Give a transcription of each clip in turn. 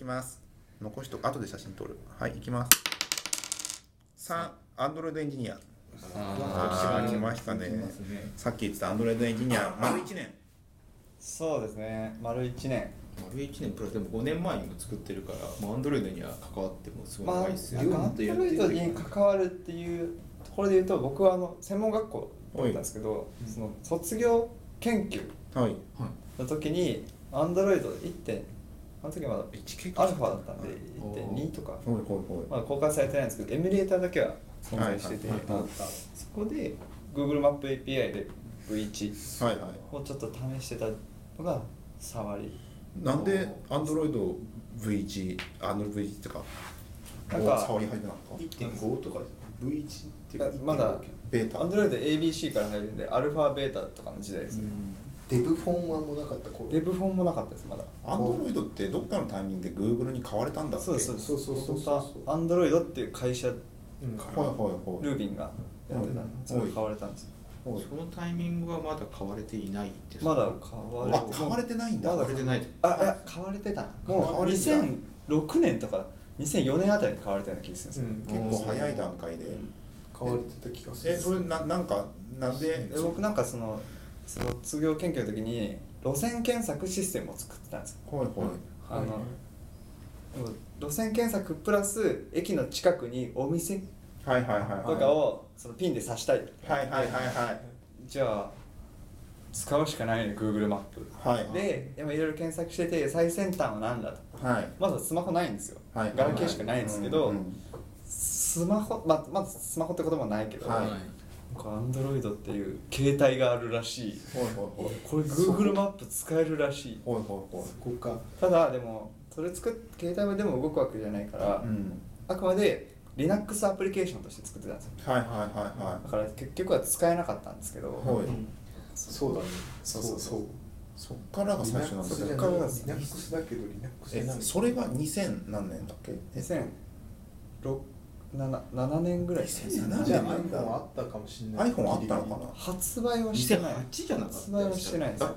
きます。残しと後で写真撮る。はい行きます。3アンドロイドエンジニア。あー来ましたね。さっき言ってたアンドロイドエンジニア丸1年。そうですね。丸1年。丸1年。プラスでも5年前にも作ってるからもうアンドロイドには関わってもすごいまあ、長いですよ、アンドロイドに関わるっていうところで言うと僕はあの専門学校だったんですけど、その卒業研究はい。の時にアンドロイド1点あの時まだアルファだったんで1.2とか。まだ公開されてないんですけどエミュレーターだけは存在してて、はいはいはいはい。そこで Google マップ API で V1 はいはをちょっと試してたのが触りいなんでアンドロイド V1 アンドロイド V1 ってか？なんか触り始めた？のか1.5とか V1 っていうかまだベータ。アンドロイド ABC から入るんでアルファベータとかの時代ですね、デブフォンはもうなかった頃。デブフォンもなかったですまだ。アンドロイドってどっかのタイミングで Google に買われたんだっけそうそうそうそうそう。アンドロイドっていう会社うん。はいはいはいルービンがやってたんでそれ買われたんですそのタイミングはまだ買われていないですまだ買われあ買われてないんだ。買われてない。あいや買われてたもう買われてた2006年とか2004年あたりに買われたような気がするんですよ、うん。結構早い段階で。買われてた気がする。えそれななんかなんで？で僕なんかその卒業研究の時に路線検索システムを作ってたんですよ。はいはい。あの、はいはい。路線検索プラス駅の近くにお店はいはいはい。はいとかをそのピンで刺したい。はいはいはいはい。じゃあ使うしかないね Google マップ。はい。ででもいろいろ検索してて最先端は何だと。はい。まずスマホないんですよ、はい。ガラケーしかないんですけど、スマホままずスマホってこともないけど、はいアンドロイドっていう携帯があるらしい。ほいほいほい。これ Google マップ使えるらしい。ほいほいほい。そこか。ただでもそれ作っ携帯でも動くわけじゃないから、うん。あくまで Linux アプリケーションとして作ってたんですよ。はいはいはいはだから結局は使えなかったんですけど、い。はいそうだね。そうそうそう。そっからが最初なんだ Linux じゃない。そっからです Linux だけど Linux じえそれが2000何年だっけ？2007年ぐらいですね。2007じゃ iPhone あったかもしれない。iPhone あったのかな？発売はしてない。2008じゃなかった発売はしてないですね。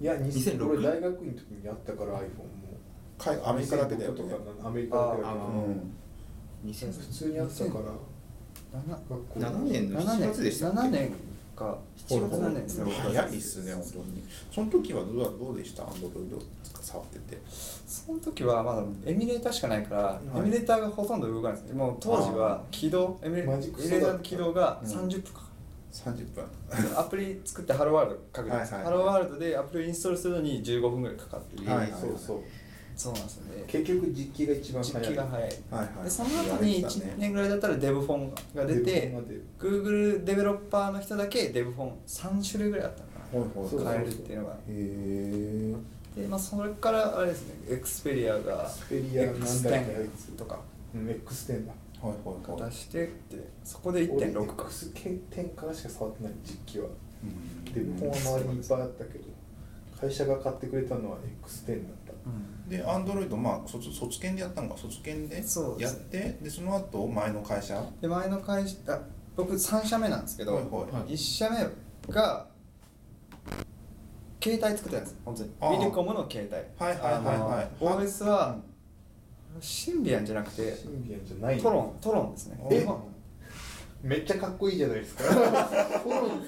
いや2006 2006俺大学院の時にあったから iPhone も。かいアメリカだけだよね。2006とかアメリカだけだけあどうん。2000普通にあったから。学校。7年の7 7年月でしたっけ？7年か7月7年ですね早いっすね本当に。その時はどうだどうでした？アンドロイド触ってて。その時はまだエミュレーターしかないから、い。エミュレーターがほとんど動かないですもう当時は起動エミュレーターの起動がうん。30分か。か30分る、アプリ作ってハローワールド書くんです、はいはいハローワールドでアプリをインストールするのに15分ぐらいかかってる、はいはいそうそうそうなんですよね。結局実機が一番早い。実機が早い、はいはい。でその後に1年ぐらいだったらデブフォンが出て Google デベロッパーの人だけデブフォン3種類ぐらいあったの。かほいほい。そうな買えるっていうのが。へえで、まあ、それからあれですね。エクスペリアがエクスペリアなんだっけ？や X10 とか。うん X10 だ。はいはいはい。出してでそこで1.6か X10 からしか触ってない実機は。うん。デブフォンは周りにいっぱいあったけど会社が買ってくれたのは X10 だった。うんでアンドロイドまあ卒卒研でやったのか。卒研でやってでその後前の会社？で前の会社あ僕3社目なんですけど、はいはい。1社目が携帯作ってたんです本当に。ビリコムの携帯。はいはいはいはい。OS はシンビアンじゃなくてシンビアンじゃない。トロントロンですね。えめっちゃかっこいいじゃないですか。トロン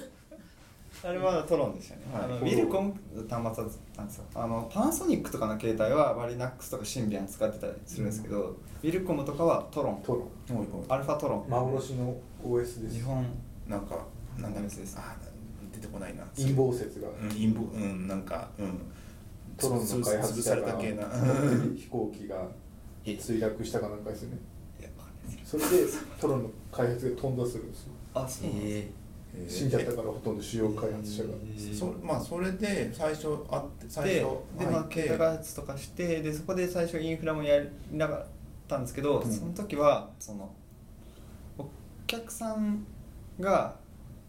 あれはトロンでしたね、はい。あのビルコム端末だったんですよあのパナソニックとかの携帯はマリナックスとかシンビアン使ってたりするんですけど、ビルコムとかはトロン。トロン。アルファトロン。幻の OS です。日本なんかなんだです。あ出てこないな。陰謀説が。うん陰謀うんなんかうん。トロンの開発者がれた系な。飛行機が 墜落したかなんかですよね。それでトロンの開発が飛んだするんですよ。あそうなんですえー死んじゃったからほとんど主要開発者が。そまあそれで最初あって最で初で、まあ、入って。携帯開発とかしてでそこで最初インフラもやりながらったんですけど、うん。その時はそのお客さんが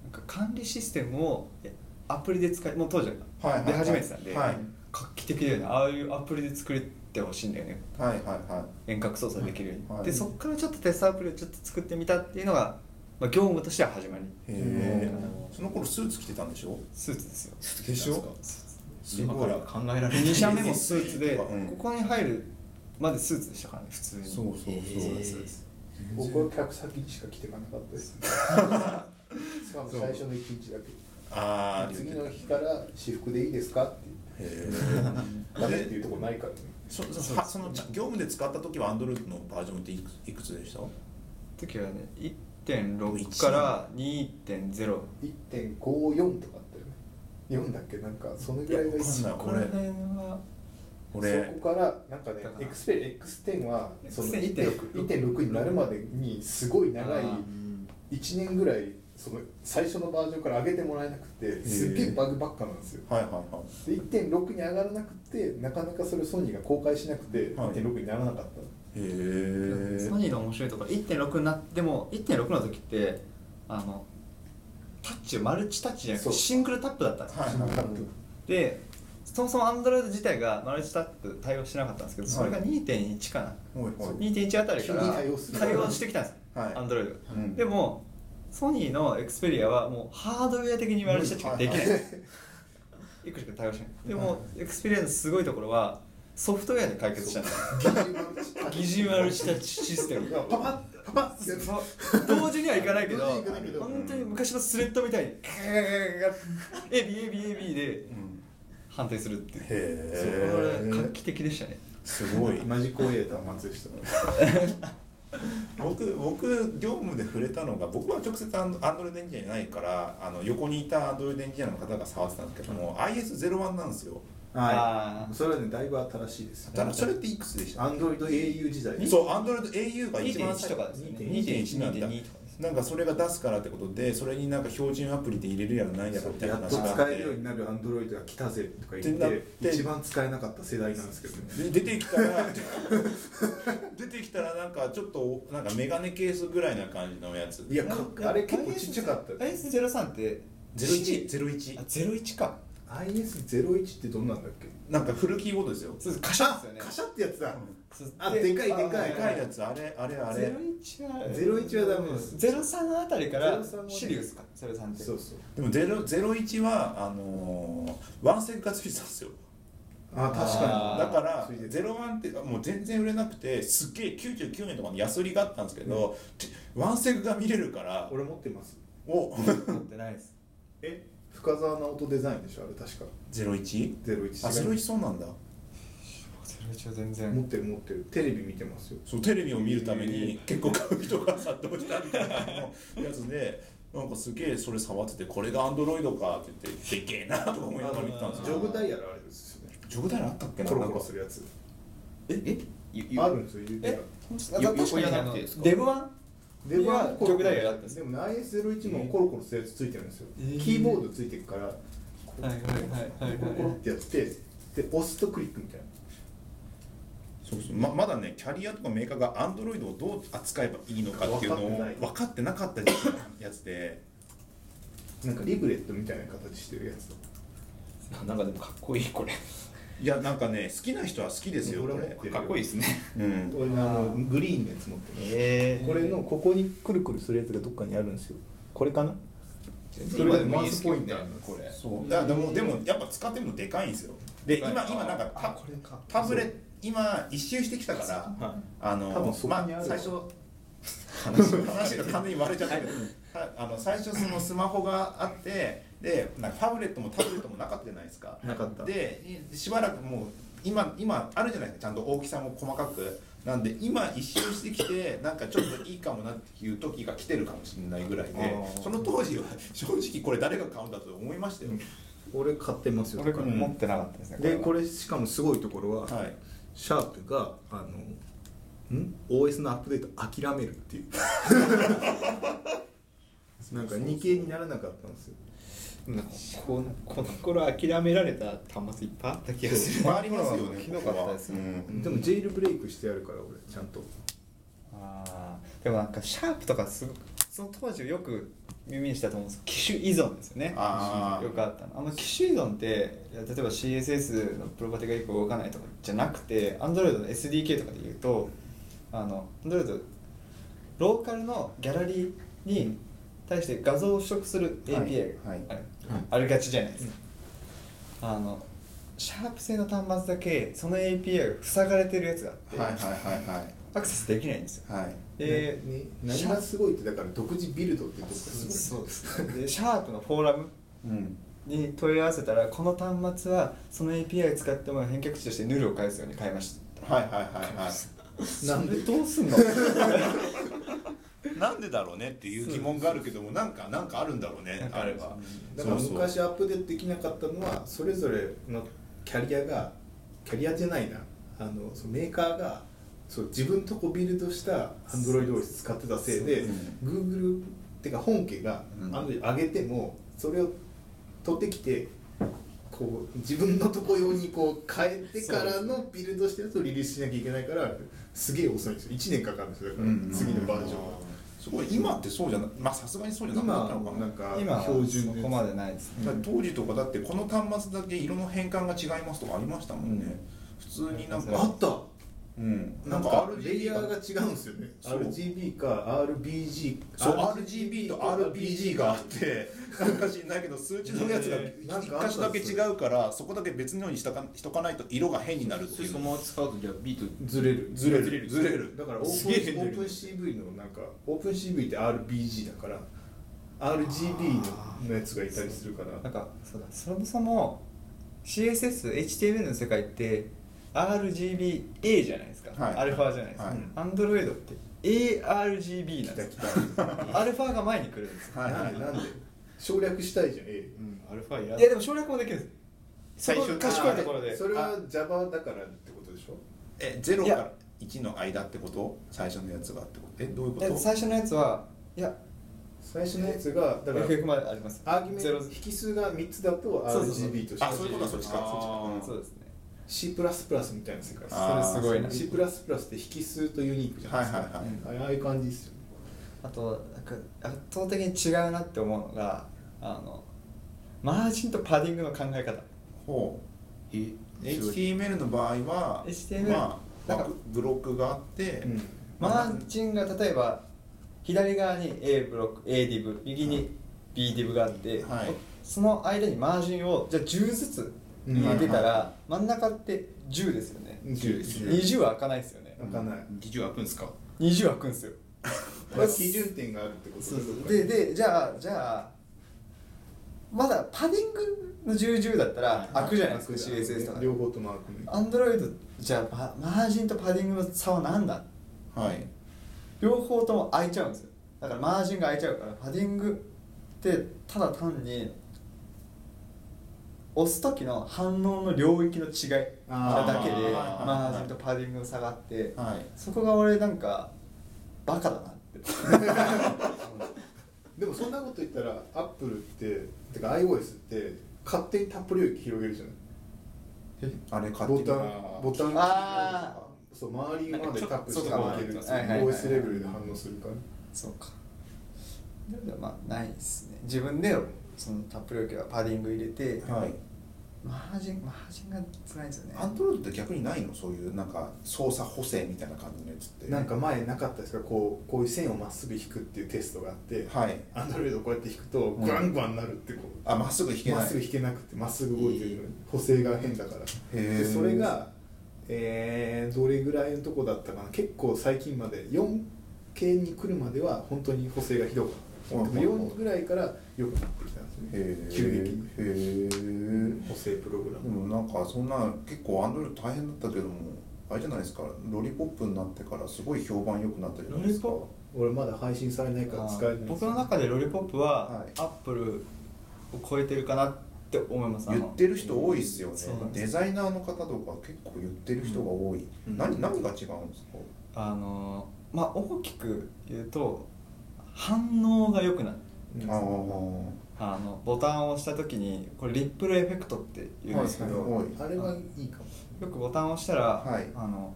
なんか管理システムをえアプリで使いもう当時はいはい出始めてたんで、はい。画期的だよね。ああいうアプリで作ってほしいんだよね。はいはいはい。遠隔操作できるように、はいでそこからちょっとテストアプリをちょっと作ってみたっていうのが、まあ、業務としては始まり。その頃スーツ着てたんでしょ？スーツですよ。でしょ？今から考えられない。2社目もスーツで、うん。ここに入るまでスーツでしたからね普通に。そうそうそう。そうです。そうです僕は客先にしか来ていかなかったです。しかも最初の一日だけ。ああ次の日から私服でいいですか？ってへダメっていうところないからね。そその業務で使った時はアンドロイドのバージョンっていくいくつでした？時はね1.6から2.0 1.54とかあったよね4だっけ？なんかそのぐらいがいやわかんないこの辺は俺。そこからなんかねだから。X ペ X10 はその X10 1.6 1.6になるまでにすごい長いあ1年ぐらいその最初のバージョンから上げてもらえなくてすっげえバグばっかなんですよ。はいはいはい。で1.6に上がらなくてなかなかそれをソニーが公開しなくてはい。1.6にならなかった、ソニーの面白いところ1.6になっても1.6の時ってあのタッチマルチタッチじゃなくてシングルタップだったんですよ、はいでそもそも Android 自体がマルチタップ対応してなかったんですけどそれが2.1かな、ほいほい。2.1あたりから対応してきたんですよ、はい。Android が、うん。でもソニーの Xperia はもうハードウェア的にマルチタッチができない、いくしか対応しない。でも Xperia のすごいところはソフトウェアで解決した疑似マルチタッチシステム。パパッパ。パ同時にはいかないけど本当に昔のスレッドみたいにガーガーガーガー ABABAB でうん判定するっていう。へえ。それ画期的でしたね。すごい。マジコエーター松下。僕僕業務で触れたのが僕は直接アンドアンドロイドエンジニアじゃないからあの横にいたアンドロイドエンジニアの方が触ってたんですけども、IS01 なんですよあー。それはねだいぶ新しいですだからそれっていくつでしたアンドロイド au 時代。そうアンドロイド au が一番2.1とかですね。2.1なんだ。2.2とかですなんかそれが出すからってことでそれになんか標準アプリで入れるやらないやらみたいな話があって使えるようになるアンドロイドが来たぜとか言ってなっって。て一番使えなかった世代なんですけどね。で出てきたら 出てきたらなんかちょっとなんかメガネケースぐらいな感じのやつ。いやかあれ結構ちっちゃかった IS03 って0101あ01か IS01 ってどんなんだっけ？なんかフルキーボードですよ。そうです。カシャですよね。カシャってやつだ。そうあでかいでかいでかいやつ。あれあれあれ。01は01はダメです。03あたりから03はね。シリウスか。03って。そうそう。でもゼロ01はあのーワンセグがついてたんですよ。あ確かだからついてた。01ってもう全然売れなくてすっげえ99円とかの安売りがあったんですけど、ワンセグが見れるから。に俺持ってます。お。持ってないです。え？深澤直人デザインでしょあれ確か。01? 01あ01そうなんだ。01は全持然ってる持ってる。テレビ見てますよ。そうテレビを見るために結構買う人が殺到したみたいなやつでなんかすげえそれ触っててこれがアンドロイドかって言ってでけえなとか思いながら見てたんですジよョグダイヤルあれですよね。ジョグダイヤルあったっけな？コロなんかコロするやつ。え？え？あるんですよ言うてえ？なあのくてですか？デブワン？でもいやコロコロジョグダイヤルあったんですでもね IS01 もコロコロするやつついてるんですよ、えー。キーボードついてるからはいはいはいはいはいコロコロってやってで押すとクリックみたいな。そうそう。ままだねキャリアとかメーカーがアンドロイドをどう扱えばいいのかっていうのを分かってない。分かってなかった時期のやつで。なんかリブレットみたいな形してるやつなんかでもかっこいいこれいやなんかね好きな人は好きですよこれ。かっこいいですね。うん。俺のあのグリーンのやつ持ってる。えこれのここにくるくるするやつがどっかにあるんですよ。これかな？それでマウスポインターなんですこれ。そう。だでもでもやっぱ使ってもでかいんですよ。で今今なんかタこれか。タブレ今一周してきたからはあの多分そこにある。まあ最初話話が完全に割れちゃったけどはあの最初そのスマホがあってでなんかタブレットもタブレットもなかったじゃないですか。なかった。でしばらくもう今今あるじゃないですか。ちゃんと大きさも細かく。なんで今一周してきてなんかちょっといいかもなっていう時が来てるかもしれないぐらいでその当時は 正直これ誰が買うんだと思いましたよ、俺買ってますよ。俺だから持ってなかったですねでこれしかもすごいところは、はい。シャープがあのん？OS のアップデート諦めるっていう。なんか2系にならなかったんですよなんかこのこの頃諦められた端末いっぱいあった気がする。ありますよねひどかったですね。うん。でもジェイルブレイクしてやるから俺ちゃんと。あー。でもなんかシャープとかすごくその当時よく耳にしたと思うんです機種依存ですよね。よくあったの。あの機種依存っていや例えば CSS のプロパティが1個動かないとかじゃなくて Android の SDK とかで言うとあの Android ローカルのギャラリーに対して画像を取得する API がはいあるありがちじゃないですか、あのシャープ製の端末だけその API が塞がれてるやつがあって、はいはいはいはい。アクセスできないんですよ。はい。で、ね何がすごいってだから独自ビルドっていうところがすごい。そうです。ねでシャープのフォーラムうん。に問い合わせたらこの端末はその API 使っても返却値としてヌルを返すように変えました。はいはいはいはい。なんでどうすんの？なんでだろうねっていう疑問があるけどもなんかなんかあるんだろうねあればだから昔アップデートできなかったのはそれぞれのキャリアがキャリアじゃないな。あのそのメーカーがそう自分とこビルドしたアンドロイドを使ってたせいで、Google っていうか本家がうん。Android 上げてもそれを取ってきてこう自分のとこ用にこう変えてからのビルドしてるとリリースしなきゃいけないからすげえ遅いんですよ。1年かかるんですよ。だから、うん。次のバージョンが。すごい今ってそうじゃないまあさすがにそうじゃなくな今ったのかな。はなんか今は標準そこまでないですね当時とかだってこの端末だけ色の変換が違いますとかありましたもんね、普通になんかあったうん。なんか RGB レイヤーが違うんですよね。RGB か RBG そう RGB と RBG があってなんか知んないけど数値のやつがなんかあった1箇所だけ違うからそこだけ別のようにしとかしとかないと色が変になるっていう。そのまま使うとじゃあビートずれる。ずれる。ずれる。だからオープンオープン CV のなんかオープン CV って RBG だから RGB のやつがいたりするから。なんかそうだそもそも CSS、HTML の世界って RGBA じゃないですか、はい。アルファじゃないですか、はい。Android って ARGB なんですよ。アルファが前に来るんですよ。はいなんで？なんで？省略したいじゃん A うんアルファいらいやでも省略もできるんです最初賢いところで。それは Java だからってことでしょ？え0いやから1の間ってこと？最初のやつがってこと？えどういうこと？最初のやつはいや最初のやつがだから FF まであります。アーギュメゼロ。ント引数が3つだと RGB として。あそういうことはそっちか。あー。そっちかそうですね C++ みたいな世界です。それすごいな。C++ って引数とユニークじゃないですか、はいはいはい。ああいう感じですよね。あとなんか圧倒的に違うなって思うのがあのマージンとパディングの考え方。ほう。え HTML の場合は HTML まあなんか枠ブロックがあって、うん。マージンが例えば左側に A ブロック A ディブ右に B ディブがあって、はい。その間にマージンをじゃあ10ずつ入れてたら、真ん中って10ですよね。10ですね。20は開かないですよね。開かない。技術開くんですか？20開くんですよ。まあ基準点があるってことそうそう。でででじゃあじゃあまだパディングの1010だったら開くじゃないですか CSS とか両方とも開くねアンドロイドじゃあママージンとパディングの差は何だ？はい。両方とも開いちゃうんですよ。だからマージンが開いちゃうからパディングってただ単に押す時の反応の領域の違いなだけであーマージンとパディングの差があってはい。そこが俺なんかバカだなって。でもそんなこと言ったらアップルっててか iOS って勝手にタップ領域広げるじゃない。あれ勝手に。ボタンボタンあそう周りまでタップしてなんか。いける OS レベルで反応するから。そうか。でもまあないですね。自分でそのタップ領域はパディング入れて、はい。マージンマージンが辛いですよね。アンドロイドって逆にないの？そういうなんか操作補正みたいな感じのやつって。なんか前なかったですか？こうこういう線をまっすぐ引くっていうテストがあってはい。アンドロイドこうやって引くとん。グワングワンなるってこうあまっすぐ引けない。まっすぐ引けなくてまっすぐ動いてる補正が変だからへそれがえー、どれぐらいのとこだったかな？結構最近まで 4K に来るまでは本当に補正がひどかった4ぐらいから良くなってきたんですね。へ急激に。え補正プログラでムもなんかそんな結構アンドロイド大変だったけどもあれじゃないですか。ロリポップになってからすごい評判良くなったじゃないですか。ロリ俺まだ配信されないから使えないんです僕の中でロリポップは、はい。アップルを超えてるかなって思います。言ってる人多いっすよね。デザイナーの方とか結構言ってる人が多い、うん。何何が違うんですか？あのまあ大きく言うと反応が良くなるあああのボタンを押した時にこれリップルエフェクトって言うんですけど、はいあれはいいかも。よくボタンを押したら、はい。あの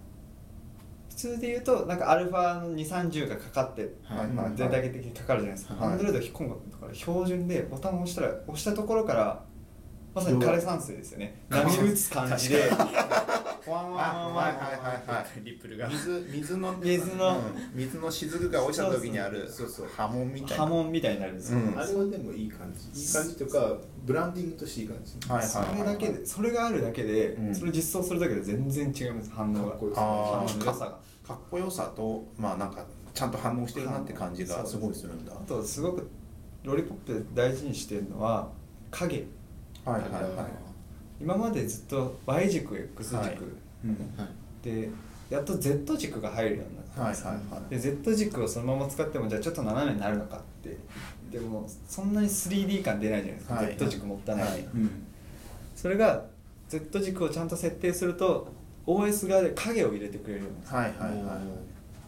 普通で言うとなんかアルファの230がかかって、はい。全体的にかかるじゃないですか、はい。アンドロイドから標準でボタンを押したら押したところからまさに枯山水ですよね。波打つ感じでワンワンワンワンはいはいはいはいリップルが水水の水の水の雫が落ちた時にあるそうそう波紋みたいな波紋みたいになるんですよ、うんあれはでもいい感じいい感じというかブランディングとしていい感じはいはいそれだけでそれがあるだけで、それ実装するだけで全然違います反応がかっこよあ反応の良さがかっこよさとまあなんかちゃんと反応してるなって感じがすごいするんだあとすごくロリポップで大事にしてるのは影はいはいはい今までずっと Y 軸 X 軸、はい。うん。でやっと Z 軸が入るようになったんではいはいはい。で Z 軸をそのまま使ってもじゃあちょっと斜めになるのかって。でもそんなに 3D 感出ないじゃないですか、はい。Z 軸持ったない、はい。うん。それが Z 軸をちゃんと設定すると OS 側で影を入れてくれるんですはいはいはい。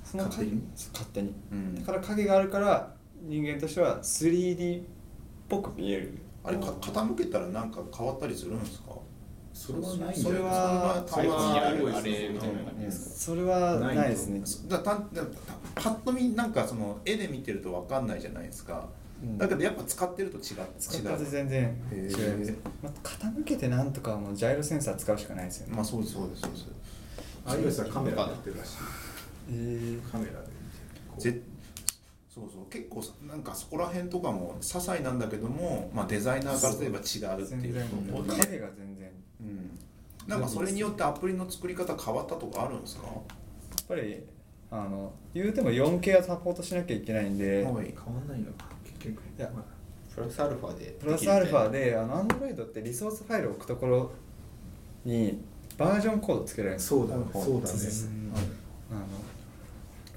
その勝手に？そう勝手に、うん。だから影があるから人間としては 3D っぽく見える。あれか傾けたらなんか変わったりするんですか？それはないんじゃないそれはそれはあるあれみたいな感じですかそれはないですね。だただパッと見なんかその絵で見てると分かんないじゃないですか、うん。だけどやっぱ使ってると違う使い方違う全然違いへまあ、傾けてなんとかはもうジャイロセンサー使うしかないですよね、まあそうですそうですそうです。あいうさカメラでやってるらしい。えー。カメラで見てぜそうそう。結構さなんかそこら辺とかも些細なんだけども、まあ、デザイナーからすれば違うっていう。全然。ことで、影が全然。やうん、なんかそれによってアプリの作り方変わったとかあるんですか？っぱりあの言うても 4K はサポートしなきゃいけないんで、はい。変わんないの？か結局。いやまあ。プラスアルファでプラスアルファであの Android ってリソースファイルを置くところにバージョンコードつけられるんですよ。そうだね。そうだね。あの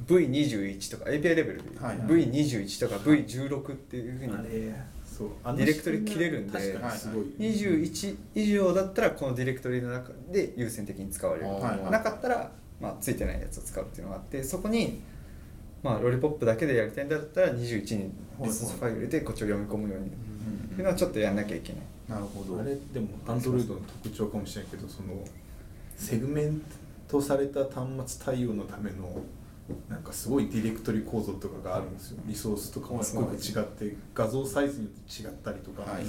V21 とか API レベルで、はい V21 とか V16 っていうふうに。あれそう。ディレクトリ切れるんで確かに。すごい。21以上だったらこのディレクトリの中で優先的に使われる、はいはい。なかったら、まあ、ついてないやつを使うっていうのがあってそこに、まあ、ロリポップだけでやりたいんだったら21にリソースファイル入れてこっちを読み込むようにっていうのはちょっとやんなきゃいけない。なるほど。あれでもアンドロイドの特徴かもしれないけどそのセグメントされた端末対応のためのなんかすごいディレクトリ構造とかがあるんですよ。リソースとかもすごく違って画像サイズによって違ったりとか、はい。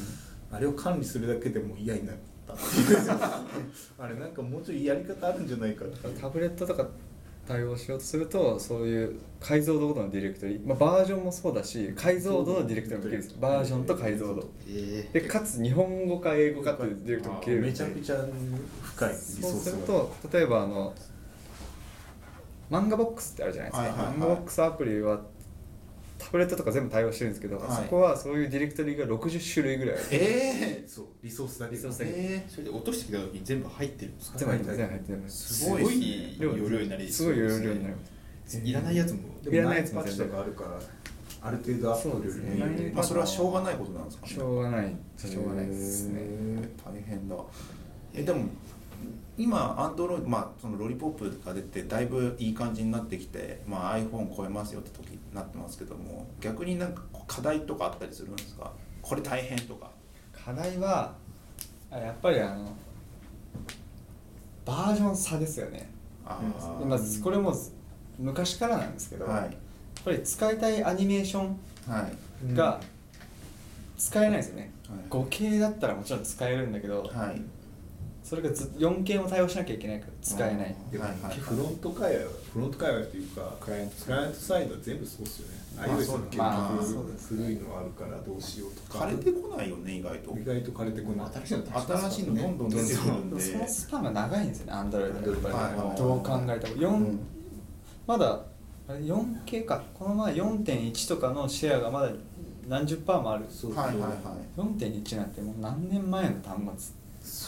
あれを管理するだけでも嫌になった あれなんかもうちょいやり方あるんじゃないかタブレットとか対応しようとするとそういう解像度ごとのディレクトリ、まあ、バージョンもそうだし解像度のディレクトリも切れるんですバージョンと解像度えでかつ日本語か英語かっていうディレクトリも切れるんでめちゃくちゃ深いリソそうースが。すると例えばあの漫画ボックスってあるじゃないですか、はいはいはい。漫画ボックスアプリはタブレットとか全部対応してるんですけど、はい。そこはそういうディレクトリが60種類ぐらいある。えそうリソースだけリソースだけ。えそれで落としてきた時に全部入ってるんですか全部入ってる全部入ってるす。ごいすごい容量になりすごい容量になりまますいらないやつもいらないやつもツパッチとかあるからある程度アップそうですね。まあそれはしょうがないことなんですかね。しょうがないしょうがないですね。大変だ。えでも今アンドロイドまあそのロリポップが出てだいぶいい感じになってきて、まあ、iPhone 超えますよって時になってますけども逆になんか課題とかあったりするんですか？これ大変とか。課題はあやっぱりあのバージョン差ですよね。まずこれも昔からなんですけど、はい。やっぱり使いたいアニメーションはい。が使えないですよね、はい。5K だったらもちろん使えるんだけど、はいそれがず 4K も対応しなきゃいけないから使えない。でもはいはいフロント界隈はフロント界隈っていうかクライアントクライアントサイドは全部そうっすよね。まあ iOS そうも結まあ局そうですね。古いのあるからどうしようとか。枯れてこないよね意外と。意外と枯れてこない。新しいのどんどん出てくるんで。そのスパンが長いんですよね Android やっぱり、はどう考えても。4、うん。まだあれ 4K か。この前4.1とかのシェアがまだ何十パーもある。そうはいはいはい4.1なんてもう何年前の端末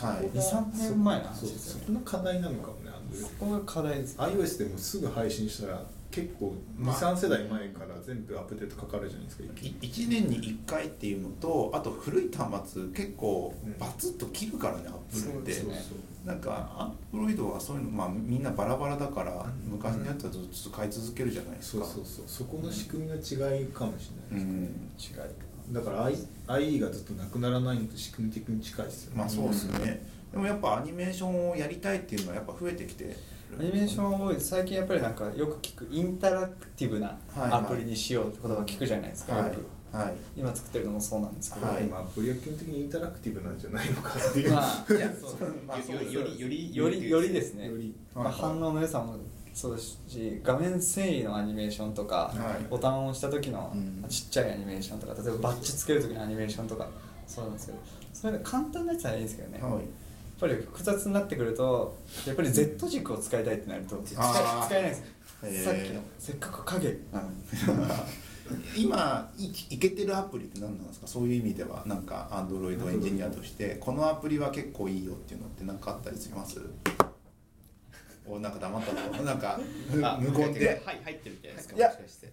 はい。23年前の話そうですよね。そこの課題なのかもねそこが課題です。iOS でもすぐ配信したら結構まあ。23世代前から全部アップデートかかるじゃないですか1年に1回っていうのとあと古い端末結構バツッと切るからねアップルって、そうですねなんかアンドロイドはそういうのまあみんなバラバラだから昔のやつはずっと使い続けるじゃないですか。そうそうそう。そこの仕組みの違いかもしれないですね、うん。違いだから I- IE がずっとなくならないのと仕組み的に近いですよね。まあそうですね、でもやっぱアニメーションをやりたいっていうのはやっぱ増えてきてる。アニメーション多い最近やっぱりなんかよく聞くインタラクティブなはいはい。アプリにしようってことが聞くじゃないですか、はい。よく。はい。今作ってるのもそうなんですけど、はい。まあアプリは基本的にインタラクティブなんじゃないのかっていう、まあいやそうまあそう。よよりよりよりよりですね。よりまあ、反応の良さもそうですし画面遷移のアニメーションとか、はい。ボタンを押した時のうん。ちっちゃいアニメーションとか例えばバッジつける時のアニメーションとかそうなんですけどそれで簡単なやつはいいんですけどね、はい。やっぱり複雑になってくるとやっぱり Z 軸を使いたいってなると使使えないんです。さっきのせっかく影。なのに今いいけてるアプリって何なんですか？そういう意味ではなんかアンドロイドエンジニアとしてこのアプリは結構いいよっていうのって何かあったりします？おなんか黙ったぞな。んか 無言で。はい入ってるみたいですか？いや。もしかして。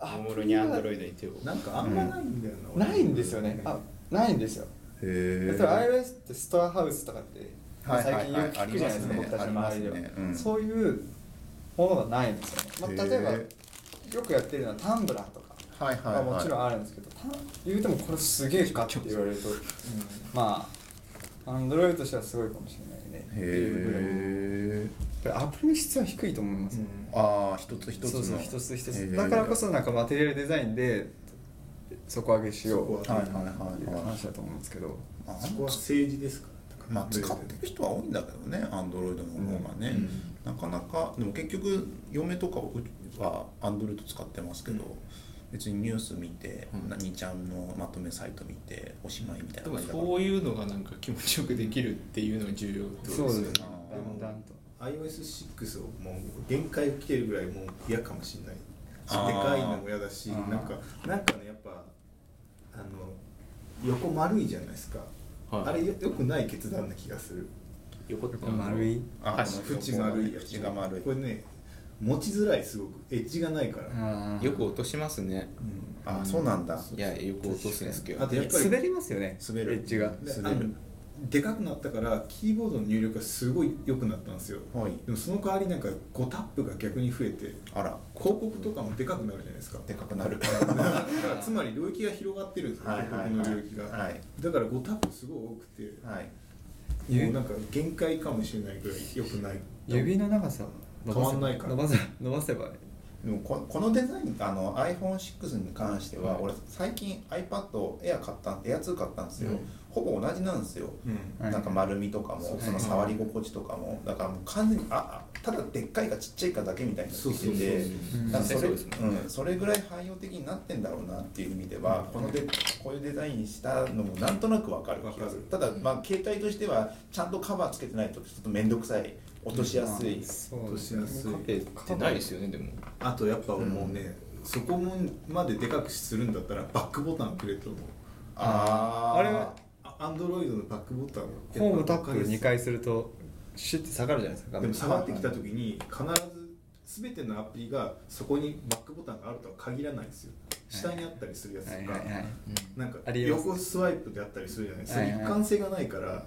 おもろにアンドロイドに手を。なんかあんまないんだよな、ないんですよね。あないんですよ。へ例えば iOS ってストアハウスとかって最近よく聞くじゃないですか、僕たちの周りでは、ありますねうん。そういうものがないんですよね、まあ、例えばよくやってるのはタンブラーとか。はいはいはい。はもちろんあるんですけど、た言うてもこれすげえかって言われると、まあアンドロイドとしてはすごいかもしれないね。へえアプリの質は低いと思います、ああ一つ一つのそうそう一つ一つ。だからこそなんかマテリアルデザインで底上げしようってはいはいはいいうはい。話だと思うんですけど、まあそこは政治ですか？らまあ使ってる人は多いんだけどねアンドロイドの方がね、うん。なかなかでも結局嫁とかはアンドロイド使ってますけど、別にニュース見て、うん。何ちゃんのまとめサイト見ておしまいみたいな感じだから。そういうのがなんか気持ちよくできるっていうのが重要ってことそうですね。よあだんだんと iOS6 をもう限界来てるぐらいもう嫌かもしれない。でかいのも嫌だしなんかなんかねやっぱあの横丸いじゃないですか、はい。あれよよくない決断な気がする。横って丸いあ縁丸い。やつ縁が丸い。これね持ちづらいすごく。エッジがないから、よく落としますね。あそうなんだ。いやよく落とすんですけど。あとやっぱり滑りますよね。滑る。エッジが。で滑るでかくなったからキーボードの入力がすごい良くなったんですよ。はい。でもその代わりなんか5タップが逆に増えてあら。広告とかもでかくなるじゃないですか。でかくなる。だからつまり領域が広がってるんですよ、はい広告の領域が、はい。だから5タップすごい多くて、はい。もうなんか限界かもしれないぐらい良くない。指の長さ伸ばせないから。伸ばせ伸ば。せばでもここのデザインあの iPhone6 に関しては、うん俺最近 iPad Air 買った Air2 買ったんですよ、うんほぼ同じなんですよ、うん。はいなんか丸みとかも、その触り心地とかも。だからもう完全にああただでっかいかちっちゃいかだけみたいになってきててそれそうですもんね。うん、それぐらい汎用的になってんだろうなっていう意味では、このでこういうデザインにしたのもなんとなくわかる気がする。ただまあ携帯としてはちゃんとカバーつけてないとちょっと面倒くさい落としやすい、そう落としやすいってないですよねでも。あとやっぱもうね、そこまででかくするんだったらバックボタンくれと思う。あー。あれはアンドロイドのバックボタンホームタップ2回するとシュッて下がるじゃないですかでも下が。ってきた時に必ず全てのアプリがそこにバックボタンがあるとは限らないんですよ。下にあったりするやつとか、なんか横スワイプであったりするじゃないですか、一貫性がないから、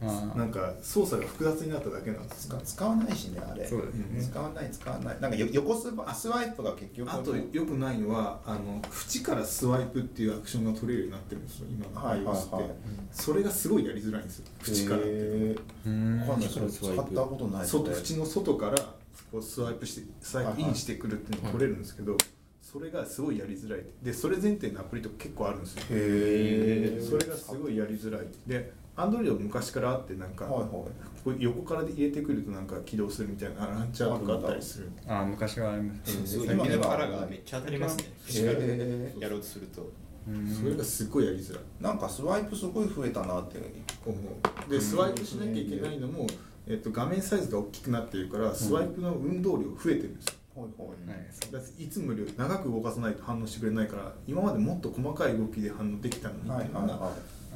なんか操作が複雑になっただけなんです使使わないしねあれ。そうですね。使わない使わない。なんかよ横スワスワイプが結局あとよくないのはあの縁からスワイプっていうアクションが取れるようになってるんですよ今のはいはい iOS って、はいそれがすごいやりづらいんですよ縁からっていうのは。使ったことない外縁の外からこうスワイプしてスワイプインしてくるっていうのが取れるんですけど、それがすごいやりづらい。でそれ前提のアプリとか結構あるんですよ。へそれがすごいやりづらい。でアンドロイド昔からあってなんか、はいはい。横からで入れてくるとなんか起動するみたいなランチャーとかあったりする。あー昔はありましたすごい今指の腹がめっちゃ当たりますね。へー。やろうとすると。うんそれがすごいやりづらい。なんかスワイプすごい増えたなって思う。でスワイプしなきゃいけないのも、えっと、画面サイズが大きくなってるからスワイプの運動量増えてるんですよ。ほいはい。い。つもより長く動かさないと反応してくれないから今までもっと細かい動きで反応できたのにってはいいう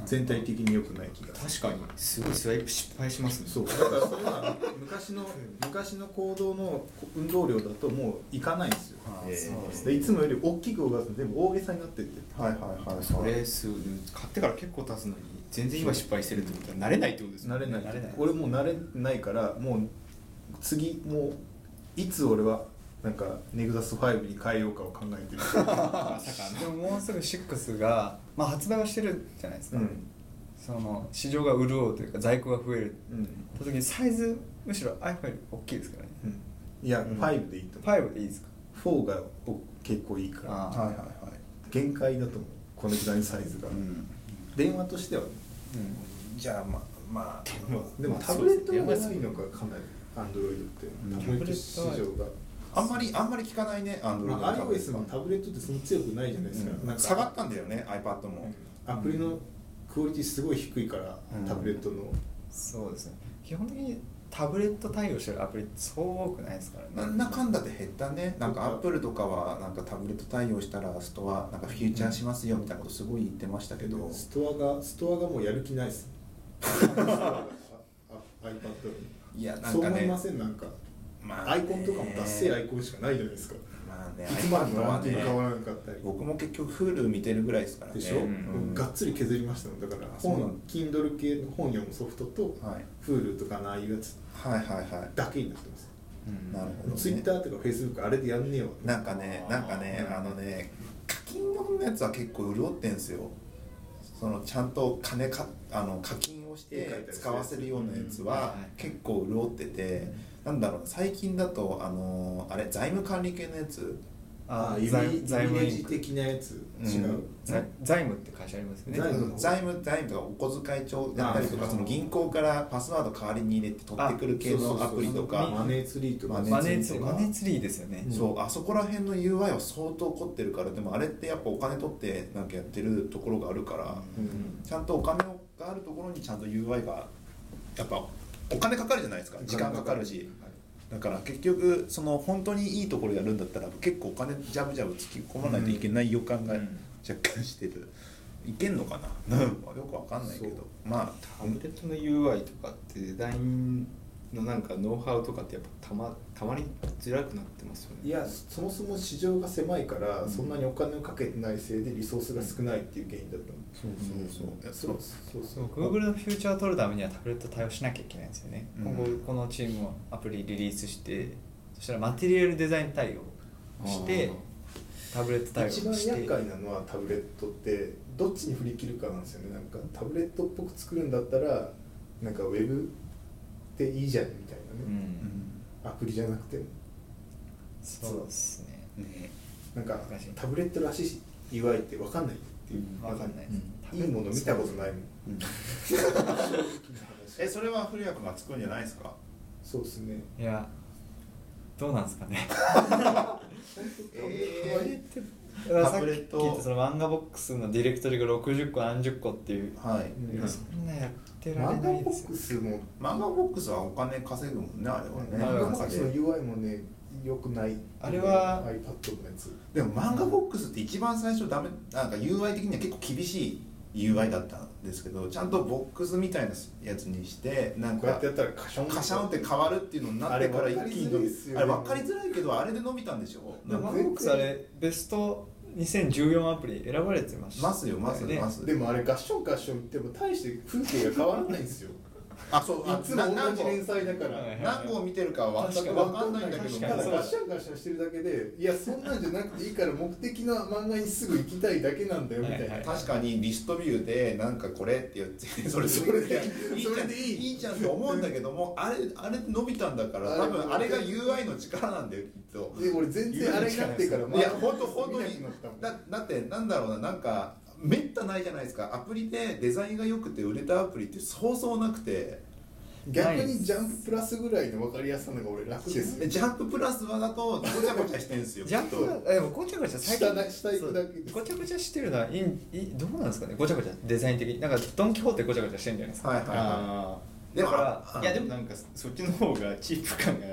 全体的に良くない気がする。確かに。すごいスワイプ失敗しますね。そう。だからそれは昔の 昔の行動の運動量だともういかないんですよ。いあーでいつもより大きく動かすと全部大げさになってって。はいはいはいそれす買ってから結構経つのに全然今失敗してるってことは慣れないってことですね。慣れない慣れない俺もう慣れないからもう次もういつ俺はなんかネグザス5に変えようかを考えてる。でももうすぐ6が、まあ、発売はしてるじゃないですか、うん。その市場が潤うというか在庫が増える。うん。と時にサイズむしろ iPhone より大きいですからね。うん。いや、うん。5でいいと思う。5でいいですか？4がお結構いいから。あはいはいはい。限界だと思う。このデザインサイズが、うん。電話としては。じゃあまあまあでもタブレットがないのがかなり。アンドロイドって。うん。タブレット市場が、あんまりあんまり聞かないねアンドロイドまあ、iOS のタブレットってそんな強くないじゃないですか,、なんか下がったんだよね iPad も、アプリのクオリティすごい低いから、うんタブレットの。そうですね。基本的にタブレット対応してるアプリってそう多くないですからね。なんだかんだで減ったね。なんかアップルとかはなんかタブレット対応したらストアなんかフィーチャーしますよみたいなことすごい言ってましたけど、ストアがストアがもうやる気ないです。iPad いやなんそうかね思いません？なんか、まあねアイコンとかも達成アイコンしかないじゃないですか。まあねいつまでもンキング変わらなかったり。僕も結局 Hulu 見てるぐらいですからね。でしょ、うん。がっつり削りましたもん。だから本 Kindle 系の本読むソフトと、はい。Hulu とかのああいうやつはいはいはい。だけになってます。うんなるほど、ね、Twitter とか Facebook あれでやんねえわなんかねなんかねあのね課金のやつは結構潤ってんすよそのちゃんと金かあの課金をして使わせるようなやつは結構潤っててなんだろう最近だとあのあれ財務管理系のやつあ財財務イメージ的なやつ。違う、財財務って会社ありますよね。財務。財務とかお小遣い帳やったりとかあその銀行からパスワード代わりに入れて取ってくる系のアプリとか。マネーツリーとか。ママネーツリーマネーツリーですよね。そう。あそこら辺の UI は相当凝ってるからでもあれってやっぱお金取ってなんかやってるところがあるから、うんちゃんとお金があるところにちゃんと UI がやっぱお金かかるじゃないですか。時間かかるしだから結局その本当にいいところやるんだったら結構お金ジャブジャブ突き込まないといけない予感がうん。若干してる、いけんのかな、よくわかんないけど。まあタブレットの UI とかってデザインのなんかノウハウとかってやっぱたまたまりづらくなってますよね。いやそもそも市場が狭いから、そんなにお金をかけてないせいでリソースが少ないっていう原因だったのそうそうそう。そうそうそそうう。Google のフューチャーを取るためにはタブレット対応しなきゃいけないんですよね、うん。今後このチームはアプリリリースしてそしたらマテリアルデザイン対応してタブレット対応一番して厄介なのはタブレットってどっちに振り切るかなんですよね。なんかタブレットっぽく作るんだったらなんかウェブでいいじゃんみたいなね、うん。アプリじゃなくても。そうですね。ね。なんかタブレットらしい UI って分かんないっていう、分かんないいいもの見たことないもん。うん。えそれは古谷君が作るんじゃないですか？そうですね。いやどうなんですかね。えさっタブレット。き言ったその漫画ボックスのディレクトリが60個何十個っていう。はい、うん。そんなやってられ漫画ボないですよックスも漫画ボックスはお金稼ぐもんねあれはね。漫画ボックスの UI もね良くない。あれは iPad のやつ。でも漫画ボックスって一番最初ダメなんか UI 的には結構厳しい UI だったんですけどちゃんとボックスみたいなやつにしてなんかこうやってやったらカシャンカシャンって変わるっていうのになってからあれ分かりづらいっすよねあれ分かりづらいけどあれで伸びたんでしょ？漫画ボックスあれベスト2014アプリ選ばれてましたますよますよねますでもあれガッションガッション言っても大して風景が変わらないんですよあそういつも同じ連載だから。何個を見てるかは全く分かんないんだけどただガッシャンガッシャンしてるだけでいやそんなんじゃなくていいから目的の漫画に。すぐ行きたいだけなんだよみたいな、はいはい確かに。リストビューでなんかこれって言ってそれそれでいいじゃんそれでいいいいじゃんって思うんだけどもあれあれ伸びたんだから多分あれが UI の力なんだよきっとで俺全然あれに。なってからいや本当本当に。だってなんだろうななんかめったないじゃないですか。アプリでデザインが良くて売れたアプリってそうそうなくて。逆にジャンププラスぐらいの分かりやすさのが俺楽です。でジャンププラスはだとごちゃごちゃしてるんですよ。ジャンプがでもごちゃごちゃ最下近だ下行くだけごちゃごちゃしてるのはいいいどうなんですかねごちゃごちゃデザイン的になんかドン・キホーテごちゃごちゃしてるんじゃないですか、はいはいはあいだからいやでもなんかそっちの方がチープ感が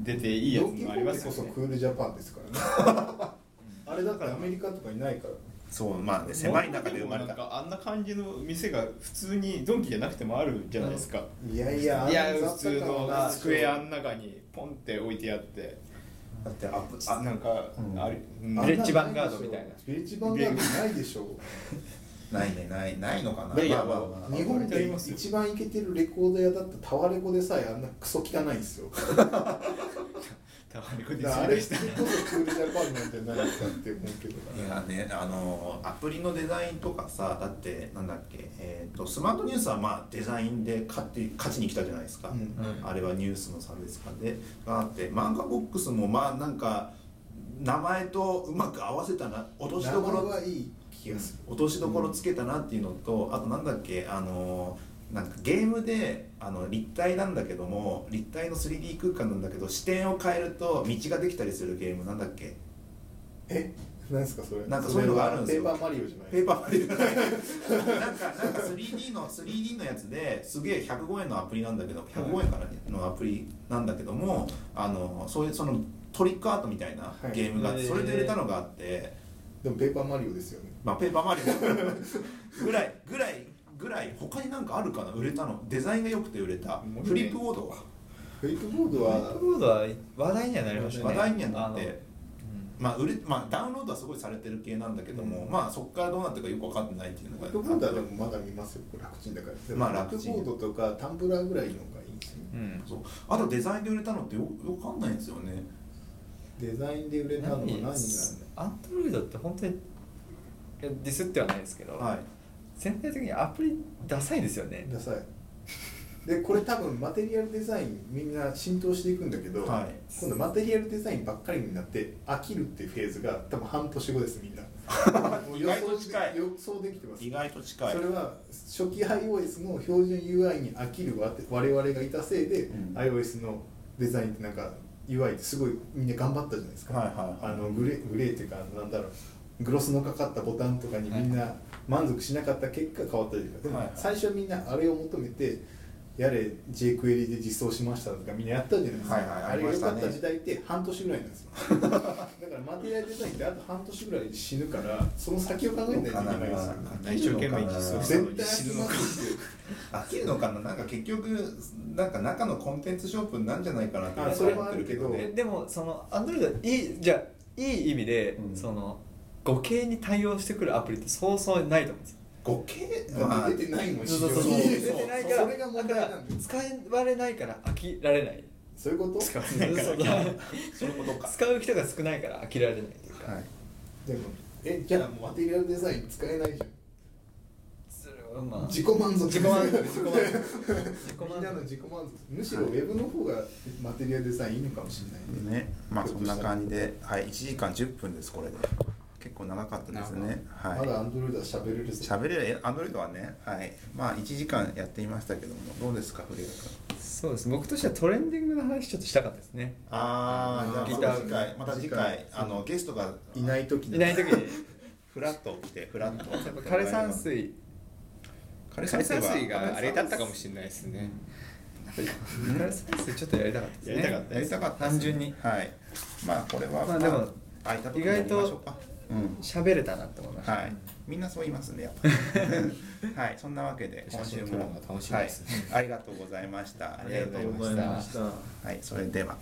出ていいやつもありますよドンキホーテこそねクールジャパンですからね。あれだからアメリカとかにないからそうまあね狭い中で生まれた。なんかあんな感じの店が普通にドンキじゃなくてもあるじゃないですか、いやいやいや普通の机あん中にポンって置いてあって。だってアップあなんか、うん。あるうん。ビレッジヴァンガードみたいな。ビレッジヴァンガードないでしょないね。ないないのかな。いやいやまあまあ。まあ日本で一番イケてるレコード屋だったタワレコでさえあんなクソ汚いんですよ タワレコでだからあれこそクールジャパンなんじゃないかって思うけどいやねあのアプリのデザインとかさだってなんだっけ、えー、とスマートニュースはまあデザインで勝って勝ちに来たじゃないですか、うん。あれはニュースの差別化でがあって漫画ボックスもまあなんか名前とうまく合わせたな落としどころ名前はいい気がする。落としどころつけたなっていうのと、あとなんだっけあのなんかゲームであの立体なんだけども立体の 3D 空間なんだけど視点を変えると道ができたりするゲームなんだっけ？え？なんですかそれ？なんかそういうのがあるんですよ。ペーパーマリオじゃない？ペーパーマリオじゃない。なんかなんか 3D の 3D のやつですげえ105円のアプリなんだけど105円からのアプリなんだけどもあのそういうそのトリックアートみたいなゲームがあって、はいそれで売れたのがあって、でもペーパーマリオですよね。まあ、ペーパーマリオ。ぐらいぐらいぐらい他になんかあるかな？売れたの。デザインが良くて売れた。フリップボードは。フリップボードホワイトはボードは話題にはなりましたね。話題にはなって。まあ売れまあダウンロードはすごいされてる系なんだけども、まあそこからどうなってるかよく分かってないっていうのが。フリップボードはでもまだ見ますよ楽ちんだから。まあフリップ楽ちんボードとかタンブラーぐらいのがいいんですようん、うんそうあとデザインで売れたのってよよくわかんないんですよね。デザインで売れたのは何がアンドロイドって本当にディスってはないですけど、はい全体的にアプリダサいですよね。ダサい。でこれ多分マテリアルデザインみんな浸透していくんだけど、はい。今度マテリアルデザインばっかりになって飽きるっていうフェーズが多分半年後ですみんな。意外と近い。予想できてます。意外と近い。それは初期 iOS の標準 UI に飽きるわ我々がいたせいで、うん。iOS のデザインってなんか UI ってすごいみんな頑張ったじゃないですか、はいはいはい。あのグレーグレーっていうかなんだろうグロスのかかったボタンとかにみんな満足しなかった結果変わったりとか。でも最初はみんなあれを求めてやれ jQuery で実装しましたとかみんなやったじゃないですか、はいはいあれが良かった時代って半年ぐらいなんです。よ だからマテリアルデザインってあと半年ぐらいで死ぬからその先を考えないといけないです。よ一生懸命実装したのに絶対死ぬのか飽きるのかななんか結局なんか中のコンテンツ勝負なんじゃないかなってあそれもあるけど。えでもそのアンドロイドいいじゃあいい意味で、うん。その互形に対応してくるアプリってそうそうないと思うんですよ。合計だって出てないもんそうそうそう。出てないからそれが問題なんだよ使われないから飽きられない。そういうこと？使わないから。そういうことか。使う人が少ないから飽きられないっていうか、はい。でもえじゃあもうマテリアルデザイン使えないじゃん。それはまあ。自己満足。自己満足。自己満足。自己みんなの満足自己満足。むしろウェブの方がマテリアルデザインいいのかもしれないね。まあそんな感じで。はい。1時間10分ですこれで結構長かったですね。はい。まだアンドロイドは喋れるぞ喋れる。アンドロイドはねはい。まあ1時間やってみましたけどもどうですか古谷君？そうです。僕としてはトレンディングの話ちょっとしたかったですね。ああじゃあ次回また次回あのゲストがいない時いない時に。フラット来てフラットやっぱ枯山水。枯枯山水はがあれだったかもしれないですね。枯山水ちょっとやりたかったですね。やりたかったやりたかったです単純に。はい。まあこれはまあでも空いた喋れたなって思いました、はい、みんなそう言いますね、やっぱ。はい、そんなわけで、今週も。楽しみです。ねはい、ありがとうございました。ありがとうございました。はい、それでは。